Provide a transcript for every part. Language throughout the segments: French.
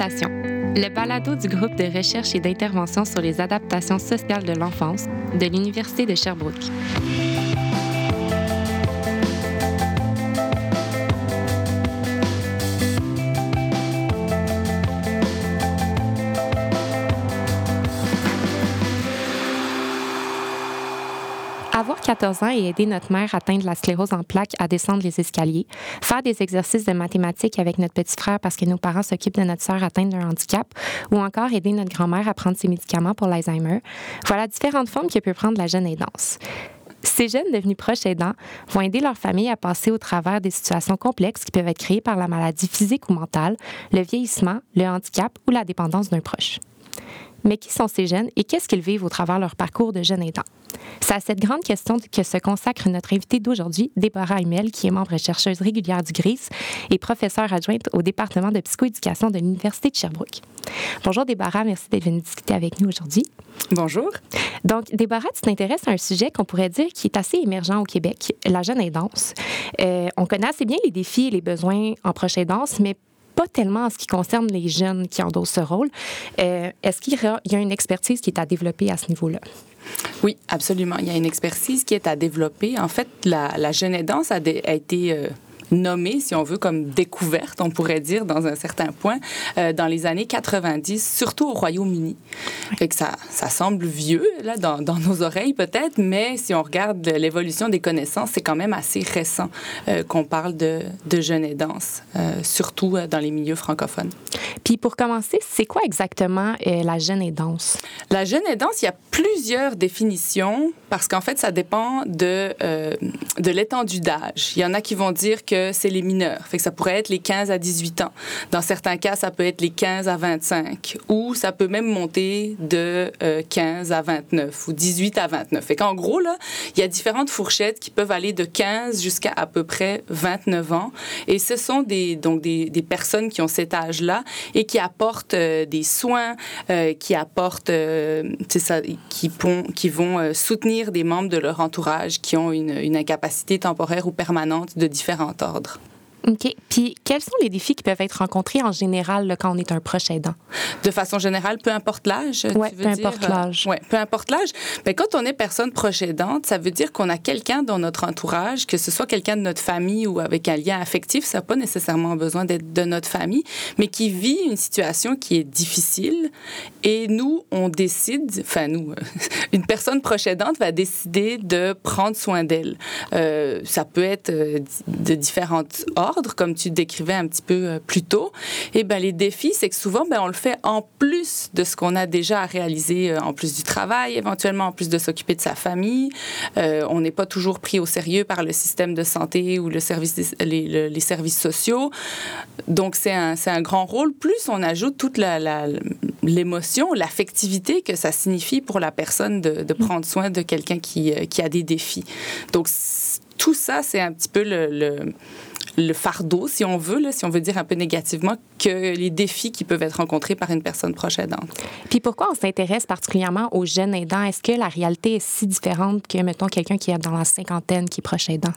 Le balado du groupe de recherche et d'intervention sur les adaptations sociales de l'enfance de l'Université de Sherbrooke. 14 ans et aider notre mère à atteindre la sclérose en plaques à descendre les escaliers, faire des exercices de mathématiques avec notre petit frère parce que nos parents s'occupent de notre sœur atteinte d'un handicap, ou encore aider notre grand-mère à prendre ses médicaments pour l'Alzheimer, voilà différentes formes que peut prendre la jeune aidance. Ces jeunes devenus proches aidants vont aider leur famille à passer au travers des situations complexes qui peuvent être créées par la maladie physique ou mentale, le vieillissement, le handicap ou la dépendance d'un proche. Mais qui sont ces jeunes et qu'est-ce qu'ils vivent au travers leur parcours de jeune aidant? C'est à cette grande question que se consacre notre invitée d'aujourd'hui, Déborah Hummel, qui est membre chercheuse régulière du GRIS et professeure adjointe au département de psychoéducation de l'Université de Sherbrooke. Bonjour Déborah, merci d'être venue discuter avec nous aujourd'hui. Bonjour. Donc, Déborah, tu t'intéresses à un sujet qu'on pourrait dire qui est assez émergent au Québec, la jeune aidance. Euh, on connaît assez bien les défis et les besoins en proche aidance, mais pas tellement en ce qui concerne les jeunes qui endossent ce rôle. Euh, Est-ce qu'il y, a une expertise qui est à développer à ce niveau-là? Oui, absolument. Il y a une expertise qui est à développer. En fait, la, la jeune aidance a, a été euh, nommée, si on veut, comme découverte, on pourrait dire, dans un certain point, euh, dans les années 90, surtout au Royaume-Uni. Fait que ça, ça semble vieux, là, dans, dans nos oreilles peut-être, mais si on regarde l'évolution des connaissances, c'est quand même assez récent euh, qu'on parle de, de jeune aidance, euh, surtout dans les milieux francophones. Puis pour commencer, c'est quoi exactement euh, la jeune aidance? La jeune aidance, il y a plusieurs définitions parce qu'en fait, ça dépend de, euh, de l'étendue d'âge. Il y en a qui vont dire que c'est les mineurs, fait que ça pourrait être les 15 à 18 ans. Dans certains cas, ça peut être les 15 à 25 ou ça peut même monter de euh, 15 à 29 ou 18 à 29. Fait qu'en gros, là, il y a différentes fourchettes qui peuvent aller de 15 jusqu'à à peu près 29 ans et ce sont des, donc des, des personnes qui ont cet âge-là et qui apportent euh, des soins, euh, qui apportent, euh, ça, qui, pon, qui vont euh, soutenir des membres de leur entourage qui ont une, une incapacité temporaire ou permanente de différents ordres. OK. Puis, quels sont les défis qui peuvent être rencontrés en général là, quand on est un proche aidant? De façon générale, peu importe l'âge. Oui, peu importe l'âge. Oui, peu importe l'âge. Mais quand on est personne proche aidante, ça veut dire qu'on a quelqu'un dans notre entourage, que ce soit quelqu'un de notre famille ou avec un lien affectif, ça n'a pas nécessairement besoin d'être de notre famille, mais qui vit une situation qui est difficile. Et nous, on décide, enfin nous, une personne proche aidante va décider de prendre soin d'elle. Euh, ça peut être de différentes ordres comme tu décrivais un petit peu plus tôt, et ben les défis, c'est que souvent, ben on le fait en plus de ce qu'on a déjà à réaliser, en plus du travail, éventuellement en plus de s'occuper de sa famille. Euh, on n'est pas toujours pris au sérieux par le système de santé ou le service des, les, les, services sociaux. Donc c'est un, un grand rôle. Plus on ajoute toute l'émotion, la, l'affectivité que ça signifie pour la personne de, de prendre soin de quelqu'un qui, qui a des défis. Donc tout ça, c'est un petit peu le, le le fardeau, si on veut, là, si on veut dire un peu négativement, que les défis qui peuvent être rencontrés par une personne proche aidante. Puis pourquoi on s'intéresse particulièrement aux jeunes aidants? Est-ce que la réalité est si différente que, mettons, quelqu'un qui est dans la cinquantaine qui est proche aidant?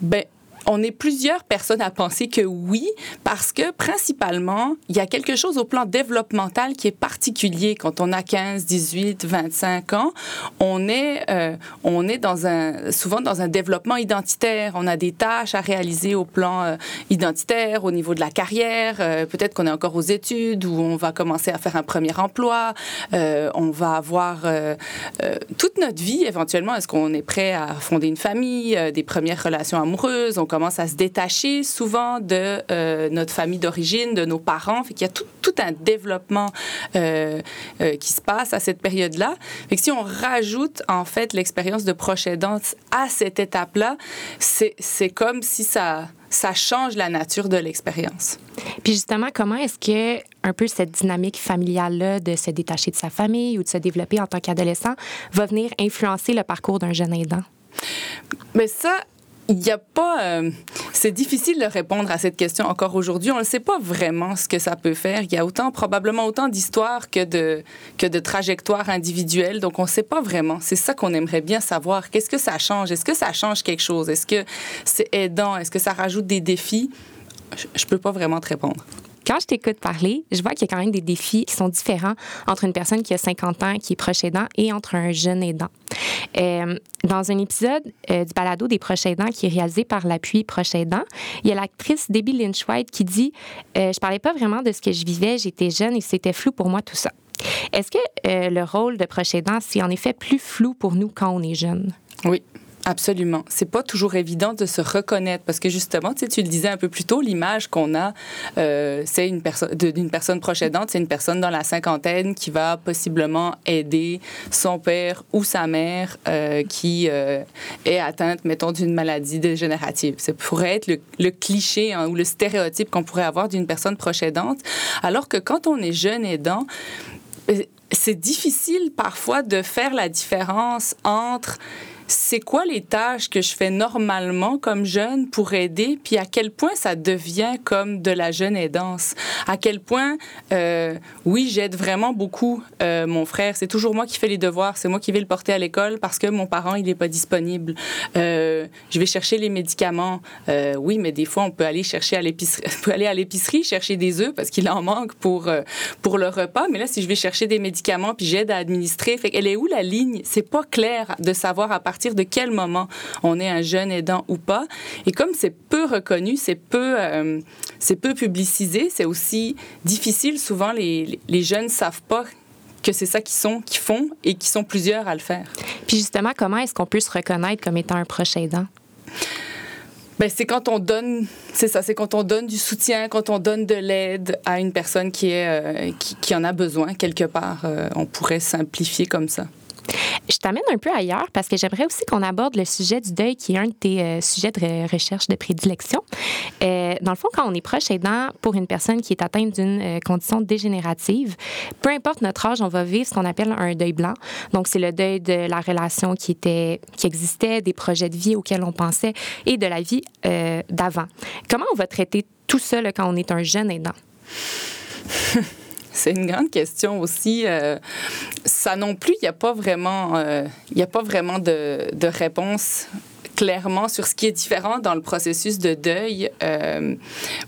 Ben, on est plusieurs personnes à penser que oui, parce que principalement, il y a quelque chose au plan développemental qui est particulier quand on a 15, 18, 25 ans. On est, euh, on est dans un, souvent dans un développement identitaire. On a des tâches à réaliser au plan euh, identitaire, au niveau de la carrière. Euh, Peut-être qu'on est encore aux études ou on va commencer à faire un premier emploi. Euh, on va avoir toute notre vie éventuellement. Est-ce qu'on est prêt à fonder une famille, des premières relations amoureuses? À se détacher souvent de euh, notre famille d'origine, de nos parents. Fait qu'il y a tout, tout un développement euh, euh, qui se passe à cette période-là. Fait que si on rajoute en fait l'expérience de proche aidante à cette étape-là, c'est comme si ça ça change la nature de l'expérience. Puis justement, comment est-ce que un peu cette dynamique familiale-là de se détacher de sa famille ou de se développer en tant qu'adolescent va venir influencer le parcours d'un jeune aidant? Mais ça, il n'y a pas. Euh, c'est difficile de répondre à cette question encore aujourd'hui. On ne sait pas vraiment ce que ça peut faire. Il y a autant, probablement autant d'histoires que de, que de trajectoires individuelles. Donc, on ne sait pas vraiment. C'est ça qu'on aimerait bien savoir. Qu'est-ce que ça change? Est-ce que ça change quelque chose? Est-ce que c'est aidant? Est-ce que ça rajoute des défis? Je ne peux pas vraiment te répondre. Quand je t'écoute parler, je vois qu'il y a quand même des défis qui sont différents entre une personne qui a 50 ans, qui est proche aidant, et entre un jeune aidant. Euh, dans un épisode euh, du balado des proches aidants qui est réalisé par l'appui Proche aidant, il y a l'actrice Debbie Lynch White qui dit euh, Je parlais pas vraiment de ce que je vivais, j'étais jeune et c'était flou pour moi tout ça. Est-ce que euh, le rôle de proche aidant, c'est en effet plus flou pour nous quand on est jeune? Oui, Absolument. C'est pas toujours évident de se reconnaître parce que justement, tu, le disais un peu plus tôt, l'image qu'on a, euh, c'est une personne d'une personne proche aidante, c'est une personne dans la cinquantaine qui va possiblement aider son père ou sa mère euh, qui euh, est atteinte, mettons, d'une maladie dégénérative. Ça pourrait être le, le cliché hein, ou le stéréotype qu'on pourrait avoir d'une personne proche aidante, alors que quand on est jeune aidant, c'est difficile parfois de faire la différence entre c'est quoi les tâches que je fais normalement comme jeune pour aider, puis à quel point ça devient comme de la jeune aidance. À quel point, euh, oui, j'aide vraiment beaucoup euh, mon frère. C'est toujours moi qui fais les devoirs, c'est moi qui vais le porter à l'école parce que mon parent, il n'est pas disponible. Euh, je vais chercher les médicaments. Oui, mais des fois, on peut aller chercher à l'épicerie, aller à l'épicerie chercher des œufs parce qu'il en manque pour, pour le repas. Mais là, si je vais chercher des médicaments puis j'aide à administrer, fait elle est où la ligne? C'est pas clair de savoir à partir de quel moment on est un jeune aidant ou pas. Et comme c'est peu reconnu, c'est peu, euh, c'est peu publicisé, c'est aussi difficile. Souvent, les, les jeunes ne savent pas que c'est ça qu'ils sont, qu'ils font et qu'ils sont plusieurs à le faire. Puis justement, comment est-ce qu'on peut se reconnaître comme étant un proche aidant? Ben, c'est quand on donne, c'est ça, c'est quand on donne du soutien, quand on donne de l'aide à une personne qui, est, euh, qui, qui, en a besoin quelque part. Euh, on pourrait simplifier comme ça. Je t'amène un peu ailleurs parce que j'aimerais aussi qu'on aborde le sujet du deuil qui est un de tes euh, sujets de recherche de prédilection. Euh, dans le fond, quand on est proche aidant pour une personne qui est atteinte d'une euh, condition dégénérative, peu importe notre âge, on va vivre ce qu'on appelle un deuil blanc. Donc, c'est le deuil de la relation qui, était, qui existait, des projets de vie auxquels on pensait et de la vie d'avant. Comment on va traiter tout ça quand on est un jeune aidant? C'est une grande question aussi. Euh, ça non plus, il n'y a pas vraiment, euh, il a pas vraiment de, de réponse clairement sur ce qui est différent dans le processus de deuil. Euh,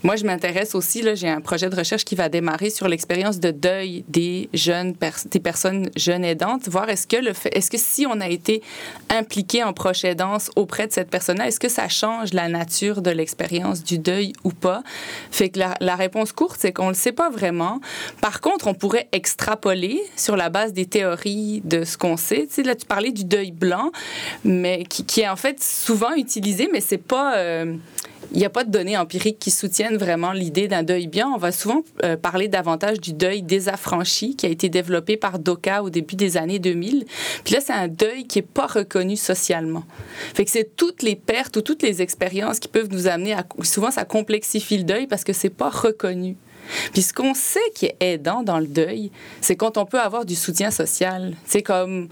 moi, je m'intéresse aussi, là, j'ai un projet de recherche qui va démarrer sur l'expérience de deuil des jeunes, des personnes jeunes aidantes, voir est-ce que le est-ce que si on a été impliqué en proche aidance auprès de cette personne-là, est-ce que ça change la nature de l'expérience du deuil ou pas? Fait que la, réponse courte, c'est qu'on ne le sait pas vraiment. Par contre, on pourrait extrapoler sur la base des théories de ce qu'on sait. Tu parlais du deuil blanc, mais qui, qui est en fait souvent utilisé, mais c'est pas. Euh, il n'y a pas de données empiriques qui soutiennent vraiment l'idée d'un deuil bien. On va souvent euh, parler davantage du deuil désaffranchi qui a été développé par DOCA au début des années 2000. Puis là, c'est un deuil qui n'est pas reconnu socialement. Fait que c'est toutes les pertes ou toutes les expériences qui peuvent nous amener à... Souvent, ça complexifie le deuil parce que c'est pas reconnu. Puis ce qu'on sait qui est aidant dans le deuil, c'est quand on peut avoir du soutien social. C'est comme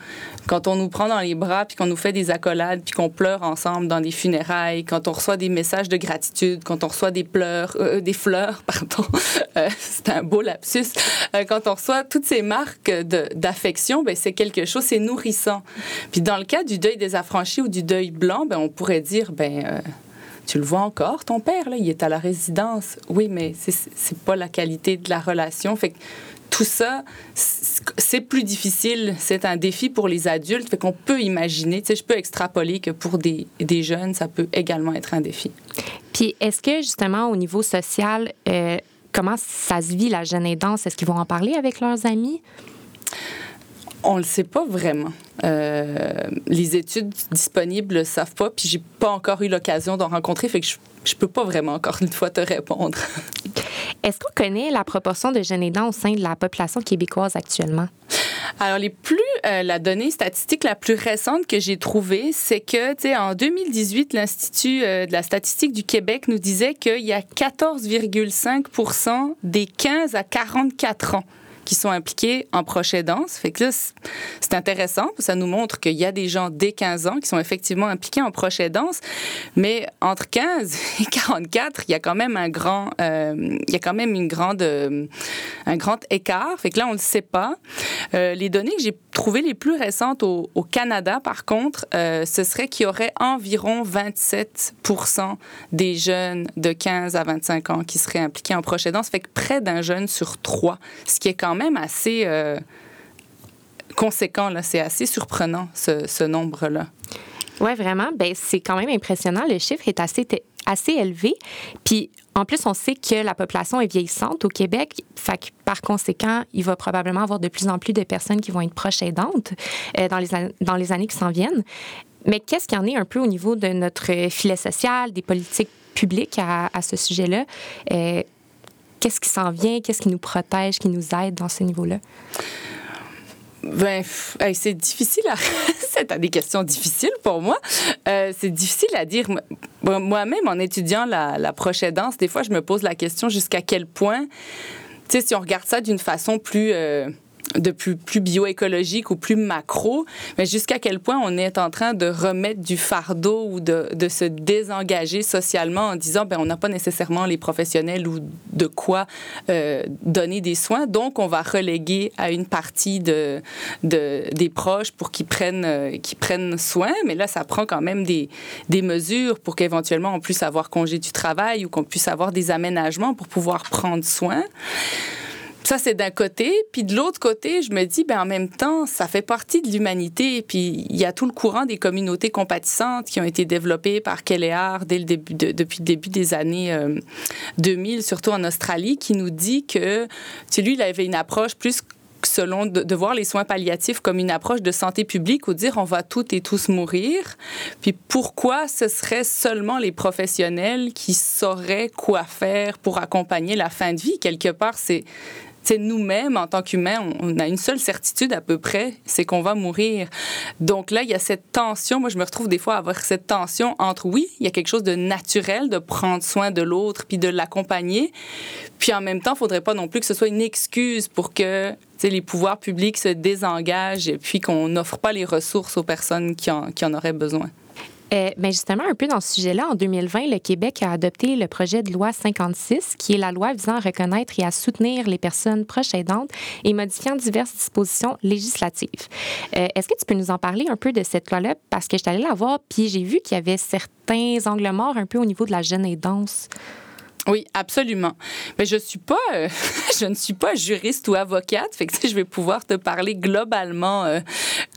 quand on nous prend dans les bras, puis qu'on nous fait des accolades, puis qu'on pleure ensemble dans des funérailles, quand on reçoit des messages de gratitude, quand on reçoit des pleurs, euh, des fleurs, pardon, euh, c'est un beau lapsus. Euh, quand on reçoit toutes ces marques d'affection, ben c'est quelque chose, c'est nourrissant. Puis dans le cas du deuil des affranchis ou du deuil blanc, ben on pourrait dire, ben tu le vois encore, ton père, là, il est à la résidence. Oui, mais c'est pas la qualité de la relation. Fait que tout ça, c'est plus difficile. C'est un défi pour les adultes. Fait qu'on peut imaginer, tu sais, je peux extrapoler que pour des, des, jeunes, ça peut également être un défi. Puis, est-ce que justement, au niveau social, euh, comment ça se vit la jeune aidance? Est-ce qu'ils vont en parler avec leurs amis? On le sait pas vraiment. Euh, les études disponibles ne savent pas, puis j'ai pas encore eu l'occasion d'en rencontrer, fait que je, je peux pas vraiment encore une fois te répondre. Est-ce qu'on connaît la proportion de jeunes aidants au sein de la population québécoise actuellement? Alors, les plus, euh, la donnée statistique la plus récente que j'ai trouvée, c'est que, tu sais, en 2018, l'Institut euh, de la statistique du Québec nous disait qu'il y a 14,5% des 15 à 44 ans qui sont impliqués en proche aidance. Fait que c'est intéressant. Ça nous montre qu'il y a des gens dès 15 ans qui sont effectivement impliqués en proche aidance. Mais entre 15 et 44, il y a quand même un grand, euh, il y a quand même une grande, euh, un grand écart. Fait que là, on ne le sait pas. Euh, les données que j'ai trouvées les plus récentes au, Canada, par contre, ce serait qu'il y aurait environ 27% des jeunes de 15 à 25 ans qui seraient impliqués en proche aidance. Fait que près d'un jeune sur trois, ce qui est quand même assez conséquent. Là. C'est assez surprenant, ce, nombre-là. Oui, vraiment. Ben, c'est quand même impressionnant. Le chiffre est assez, assez élevé. Puis, en plus, on sait que la population est vieillissante au Québec. Fait par conséquent, il va probablement avoir de plus en plus de personnes qui vont être proches aidantes euh, dans, les, dans les années qui s'en viennent. Mais qu'est-ce qu'il y en est un peu au niveau de notre filet social, des politiques publiques à, à ce sujet-là? Euh, qu'est-ce qui s'en vient? Qu'est-ce qui nous protège, qui nous aide dans ce niveau-là? Ben, c'est difficile à. c'est des questions difficiles pour moi. Euh, c'est difficile à dire. Moi-même, en étudiant la, la prochaine danse, des fois, je me pose la question jusqu'à quel point, tu sais, si on regarde ça d'une façon plus. Euh, de plus, plus bioécologique ou plus macro, mais jusqu'à quel point on est en train de remettre du fardeau ou de, de se désengager socialement en disant ben on n'a pas nécessairement les professionnels ou de quoi euh, donner des soins, donc on va reléguer à une partie de, de des proches pour qu'ils prennent, euh, qu'ils prennent soin, mais là ça prend quand même des, des mesures pour qu'éventuellement on puisse avoir congé du travail ou qu'on puisse avoir des aménagements pour pouvoir prendre soin. Ça, c'est d'un côté. Puis de l'autre côté, je me dis, ben, en même temps, ça fait partie de l'humanité. Puis il y a tout le courant des communautés compatissantes qui ont été développées par Kelleher dès le début depuis le début des années 2000, euh, surtout en Australie, qui nous dit que, tu lui, il avait une approche plus selon de, voir les soins palliatifs comme une approche de santé publique ou dire on va toutes et tous mourir. Puis pourquoi ce serait seulement les professionnels qui sauraient quoi faire pour accompagner la fin de vie? Quelque part c'est nous-mêmes, en tant qu'humains, on a une seule certitude à peu près, c'est qu'on va mourir. Donc là, il y a cette tension. Moi, je me retrouve des fois à avoir cette tension entre, oui, il y a quelque chose de naturel de prendre soin de l'autre puis de l'accompagner. Puis en même temps, il faudrait pas non plus que ce soit une excuse pour que les pouvoirs publics se désengagent et puis qu'on n'offre pas les ressources aux personnes qui en auraient besoin. Euh, ben, justement, un peu dans ce sujet-là, en 2020, le Québec a adopté le projet de loi 56, qui est la loi visant à reconnaître et à soutenir les personnes proches aidantes et modifiant diverses dispositions législatives. Euh, est-ce que tu peux nous en parler un peu de cette loi-là? Parce que je suis allée la voir, puis j'ai vu qu'il y avait certains angles morts un peu au niveau de la jeune aidance. Oui, absolument. Mais euh, je ne suis pas juriste ou avocate, fait que je vais pouvoir te parler globalement, euh,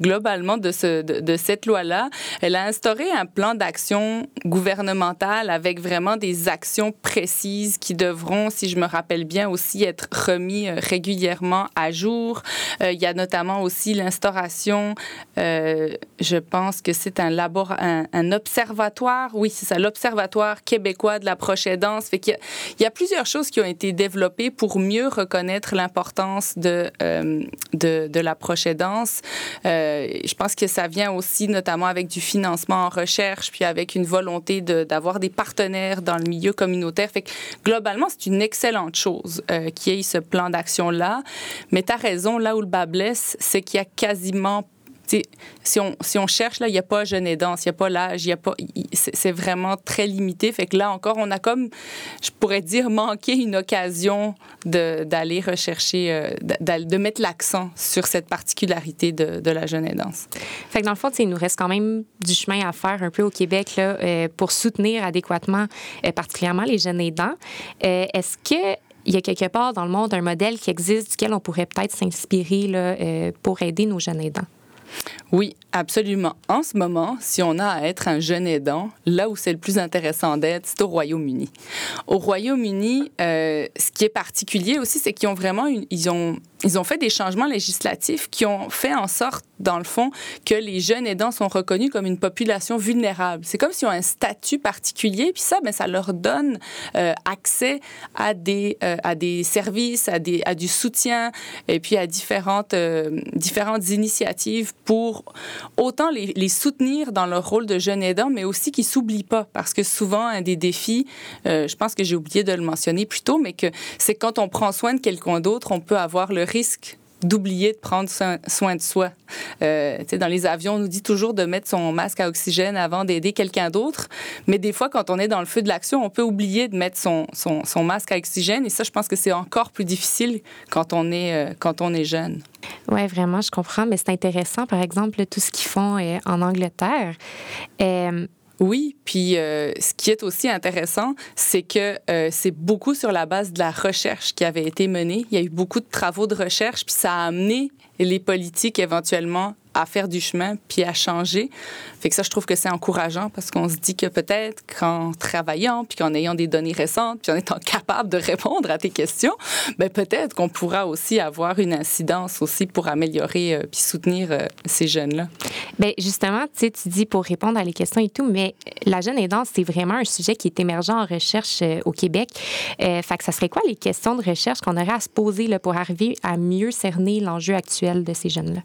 globalement de ce, de, cette loi-là. Elle a instauré un plan d'action gouvernemental avec vraiment des actions précises qui devront, si je me rappelle bien, aussi être remis euh, régulièrement à jour. il y a notamment aussi l'instauration, je pense que c'est un, observatoire, oui, c'est ça, l'observatoire québécois de la prochaine danse, fait il y a plusieurs choses qui ont été développées pour mieux reconnaître l'importance de, euh, de, de. Euh, je pense que ça vient aussi notamment avec du financement en recherche, puis avec une volonté d'avoir des partenaires dans le milieu communautaire. Fait que, globalement, c'est une excellente chose euh, qu'il y ait ce plan d'action-là. Mais tu as raison, là où le bas blesse, c'est qu'il y a quasiment si on, si on cherche, il n'y a pas jeune aidant, il n'y a pas l'âge. C'est vraiment très limité. Fait que là encore, on a comme, je pourrais dire, manqué une occasion d'aller rechercher, euh, de, mettre l'accent sur cette particularité de, de, la jeune aidance. Fait que dans le fond, il nous reste quand même du chemin à faire un peu au Québec là, euh, pour soutenir adéquatement, euh, particulièrement les jeunes aidants. Est-ce que il y a quelque part dans le monde un modèle qui existe duquel on pourrait peut-être s'inspirer pour aider nos jeunes aidants? Oui, absolument. En ce moment, si on a à être un jeune aidant, là où c'est le plus intéressant d'être, c'est au Royaume-Uni. Au Royaume-Uni, euh, ce qui est particulier aussi, c'est qu'ils ont vraiment ils ont ils ont fait des changements législatifs qui ont fait en sorte, dans le fond, que les jeunes aidants sont reconnus comme une population vulnérable. C'est comme s'ils ont un statut particulier, puis ça, ben, ça leur donne euh, accès à des, euh, à des services, à, des, à du soutien, et puis à différentes, euh, différentes initiatives pour autant les, les, soutenir dans leur rôle de jeunes aidants, mais aussi qu'ils s'oublient pas, parce que souvent, un des défis, je pense que j'ai oublié de le mentionner plus tôt, mais que c'est quand on prend soin de quelqu'un d'autre, on peut avoir le risque d'oublier de prendre soin de soi. Euh, dans les avions, on nous dit toujours de mettre son masque à oxygène avant d'aider quelqu'un d'autre, mais des fois, quand on est dans le feu de l'action, on peut oublier de mettre son, son, son, masque à oxygène, et ça, je pense que c'est encore plus difficile quand on est, euh, quand on est jeune. Oui, vraiment, je comprends, mais c'est intéressant, par exemple, tout ce qu'ils font euh, en Angleterre. Oui, puis euh, ce qui est aussi intéressant, c'est que euh, c'est beaucoup sur la base de la recherche qui avait été menée. Il y a eu beaucoup de travaux de recherche, puis ça a amené les politiques éventuellement à faire du chemin puis à changer. Fait que ça, je trouve que c'est encourageant parce qu'on se dit que peut-être qu'en travaillant puis qu'en ayant des données récentes puis en étant capable de répondre à tes questions, ben peut-être qu'on pourra aussi avoir une incidence aussi pour améliorer euh, puis soutenir euh, ces jeunes-là. Bien, justement, tu dis pour répondre à les questions et tout, mais la jeune aidance, c'est vraiment un sujet qui est émergent en recherche euh, au Québec. fait que ça serait quoi les questions de recherche qu'on aurait à se poser là, pour arriver à mieux cerner l'enjeu actuel de ces jeunes-là?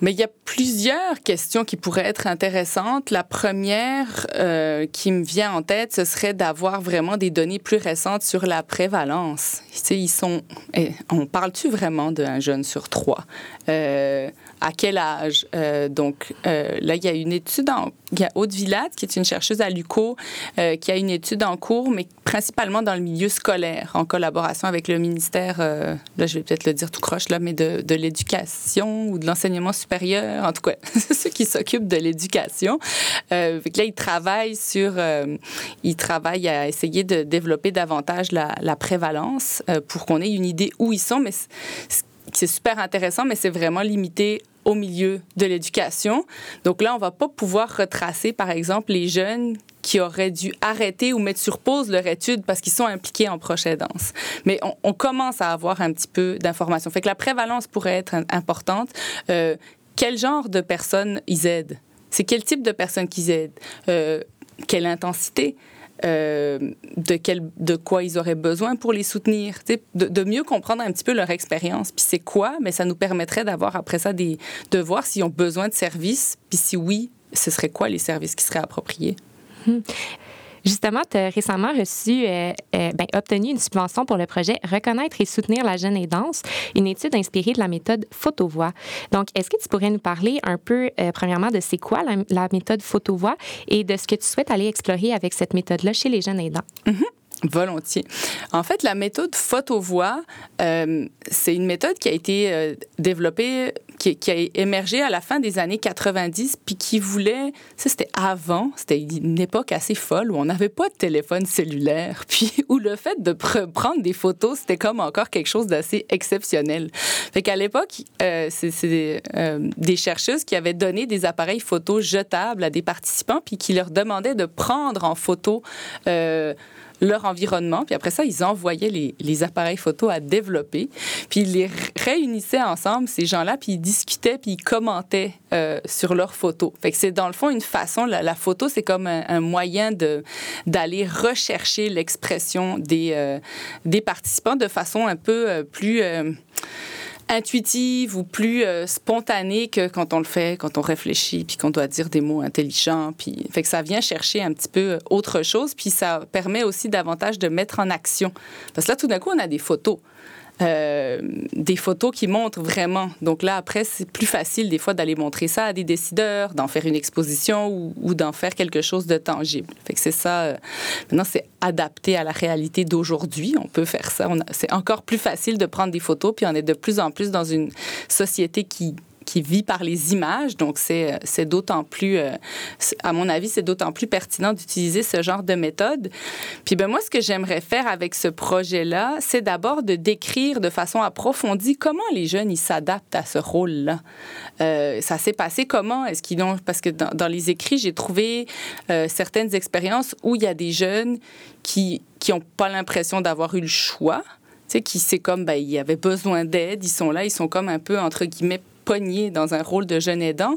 Mais il y a plusieurs questions qui pourraient être intéressantes. La première euh, qui me vient en tête, ce serait d'avoir vraiment des données plus récentes sur la prévalence. Tu sais, ils sont, eh, on parle-tu vraiment d'un jeune sur trois? Euh, à quel âge? Euh, donc euh, là, il y a une étude, en, il y a Aude Villade, qui est une chercheuse à l'UCO, euh, qui a une étude en cours, mais principalement dans le milieu scolaire, en collaboration avec le ministère, là, je vais peut-être le dire tout croche, là, mais de, de l'éducation ou de l'enseignement supérieur, en tout cas, ceux qui s'occupent de l'éducation. là, ils travaillent sur, ils travaillent à essayer de développer davantage la, prévalence pour qu'on ait une idée où ils sont, mais c'est super intéressant, mais c'est vraiment limité au milieu de l'éducation. Donc là, on va pas pouvoir retracer, par exemple, les jeunes qui auraient dû arrêter ou mettre sur pause leur étude parce qu'ils sont impliqués en proche aidance. Mais on, commence à avoir un petit peu d'informations. Fait que la prévalence pourrait être importante. Euh, quel genre de personnes ils aident? C'est quel type de personnes qu'ils aident? Euh, quelle intensité? Euh, de, quel, de quoi ils auraient besoin pour les soutenir, de, de, mieux comprendre un petit peu leur expérience. Puis c'est quoi, mais ça nous permettrait d'avoir après ça des, de voir s'ils ont besoin de services, puis si oui, ce serait quoi les services qui seraient appropriés. Hum. Justement, tu as récemment reçu, euh, euh, ben, obtenu une subvention pour le projet Reconnaître et soutenir la jeune aidance, une étude inspirée de la méthode Photovoix. Donc, est-ce que tu pourrais nous parler un peu, euh, premièrement, de c'est quoi la, méthode Photovoix et de ce que tu souhaites aller explorer avec cette méthode-là chez les jeunes aidants? Mm-hmm. Volontiers. En fait, la méthode photovoix, euh, c'est une méthode qui a été euh, développée, qui, a émergé à la fin des années 90, puis qui voulait, ça c'était avant, c'était une époque assez folle où on n'avait pas de téléphone cellulaire, puis où le fait de prendre des photos, c'était comme encore quelque chose d'assez exceptionnel. Fait qu'à l'époque, euh, c'est des, euh, des chercheuses qui avaient donné des appareils photos jetables à des participants, puis qui leur demandaient de prendre en photo leur environnement. Puis après ça, ils envoyaient les, les, appareils photo à développer. Puis ils les réunissaient ensemble, ces gens-là, puis ils discutaient, puis ils commentaient euh, sur leurs photos. Fait que c'est dans le fond une façon, la, photo, c'est comme un, moyen de, d'aller rechercher l'expression des, euh, des participants de façon un peu euh, plus intuitive ou plus euh, spontanée que quand on le fait, quand on réfléchit, puis qu'on doit dire des mots intelligents. Puis, fait que ça vient chercher un petit peu autre chose, puis ça permet aussi davantage de mettre en action. Parce que là, tout d'un coup, on a des photos. Euh, des photos qui montrent vraiment. Donc là, après, c'est plus facile des fois d'aller montrer ça à des décideurs, d'en faire une exposition ou, d'en faire quelque chose de tangible. Fait que c'est ça. Euh, maintenant, c'est adapté à la réalité d'aujourd'hui. On peut faire ça. C'est encore plus facile de prendre des photos, puis on est de plus en plus dans une société qui qui vit par les images. Donc, c'est, d'autant plus, euh, à mon avis, c'est d'autant plus pertinent d'utiliser ce genre de méthode. Puis, ben moi, ce que j'aimerais faire avec ce projet-là, c'est d'abord de décrire de façon approfondie comment les jeunes, s'adaptent à ce rôle-là. Euh, ça s'est passé comment? Est-ce qu'ils ont... Parce que dans, les écrits, j'ai trouvé euh, certaines expériences où il y a des jeunes qui qui n'ont pas l'impression d'avoir eu le choix. Tu sais, qui c'est comme, ben, ils avaient besoin d'aide, ils sont là, ils sont comme un peu, entre guillemets, pogné dans un rôle de jeune aidant.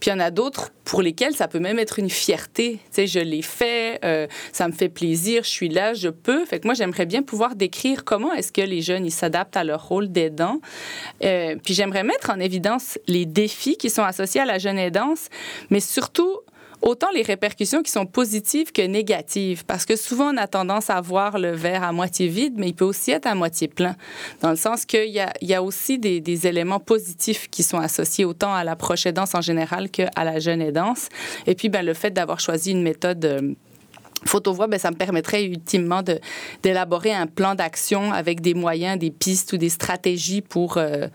Puis il y en a d'autres pour lesquels ça peut même être une fierté. Tu sais, je l'ai fait, euh, ça me fait plaisir, je suis là, je peux. Fait que moi, j'aimerais bien pouvoir décrire comment est-ce que les jeunes, ils s'adaptent à leur rôle d'aidant. Euh, puis j'aimerais mettre en évidence les défis qui sont associés à la jeune aidance, mais surtout autant les répercussions qui sont positives que négatives, parce que souvent on a tendance à voir le verre à moitié vide, mais il peut aussi être à moitié plein, dans le sens qu'il y a, aussi des, éléments positifs qui sont associés autant à la proche aidance en général qu'à la jeune aidance. Et puis, ben, le fait d'avoir choisi une méthode euh, Photovoix, ben, ça me permettrait ultimement d'élaborer un plan d'action avec des moyens, des pistes ou des stratégies pour, euh,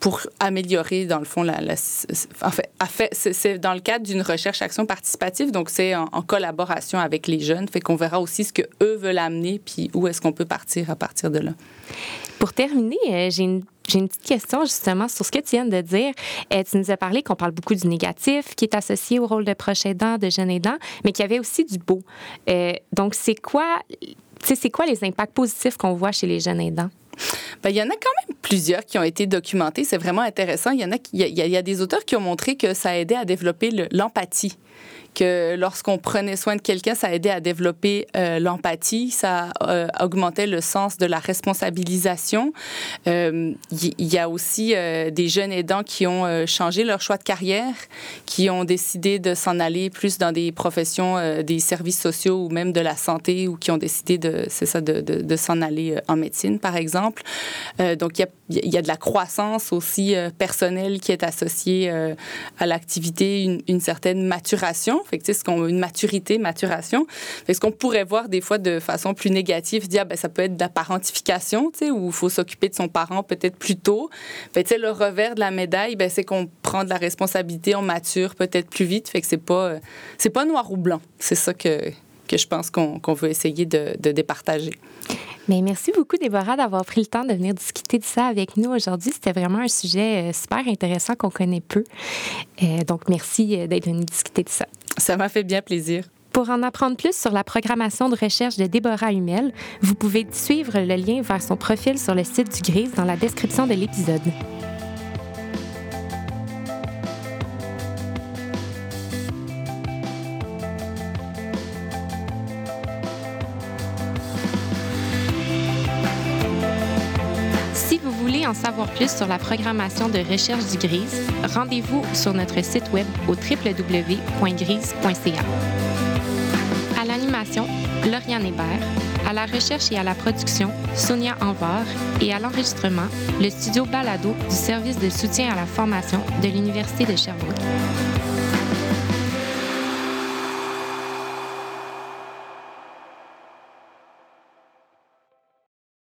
pour améliorer, dans le fond, la, en fait, c'est dans le cadre d'une recherche-action participative, donc c'est en, collaboration avec les jeunes, fait qu'on verra aussi ce que eux veulent amener, puis où est-ce qu'on peut partir à partir de là. Pour terminer, euh, j'ai une j'ai une petite question justement sur ce que tu viens de dire. Euh, tu nous as parlé qu'on parle beaucoup du négatif qui est associé au rôle de proche aidant, de jeune aidant, mais qu'il y avait aussi du beau. Euh, donc, c'est quoi, c'est quoi les impacts positifs qu'on voit chez les jeunes aidants? Bien, il y en a quand même plusieurs qui ont été documentés. C'est vraiment intéressant. Il y en a, a, il y a des auteurs qui ont montré que ça aidait à développer l'empathie que lorsqu'on prenait soin de quelqu'un, ça aidait à développer euh, l'empathie, ça euh, augmentait le sens de la responsabilisation. Il euh, y, a aussi des jeunes aidants qui ont changé leur choix de carrière, qui ont décidé de s'en aller plus dans des professions des services sociaux ou même de la santé ou qui ont décidé de, c'est ça, de, de, s'en aller en médecine, par exemple. donc, il y a, y a, de la croissance aussi personnelle qui est associée à l'activité, une, une certaine maturation. Fait que, ce qu'on, une maturité, maturation. Fait ce qu'on pourrait voir des fois de façon plus négative, dire, ben, ça peut être de la parentification, où il faut s'occuper de son parent peut-être plus tôt. Le revers de la médaille, ben, c'est qu'on prend de la responsabilité, on mature peut-être plus vite. Fait que c'est pas, euh, pas noir ou blanc. C'est ça que, que je pense qu'on, veut essayer de, de départager. Mais merci beaucoup, Déborah, d'avoir pris le temps de venir discuter de ça avec nous aujourd'hui. C'était vraiment un sujet euh, super intéressant qu'on connaît peu. Euh, donc, merci euh, d'être venu discuter de ça. Ça m'a fait bien plaisir. Pour en apprendre plus sur la programmation de recherche de Déborah Hummel, vous pouvez suivre le lien vers son profil sur le site du GRIS dans la description de l'épisode. En savoir plus sur la programmation de recherche du GRIS, rendez-vous sur notre site web au www.grise.ca. À l'animation, Lauriane Hébert. À la recherche et à la production, Sonia Anvar. Et à l'enregistrement, le studio Balado du service de soutien à la formation de l'Université de Sherbrooke.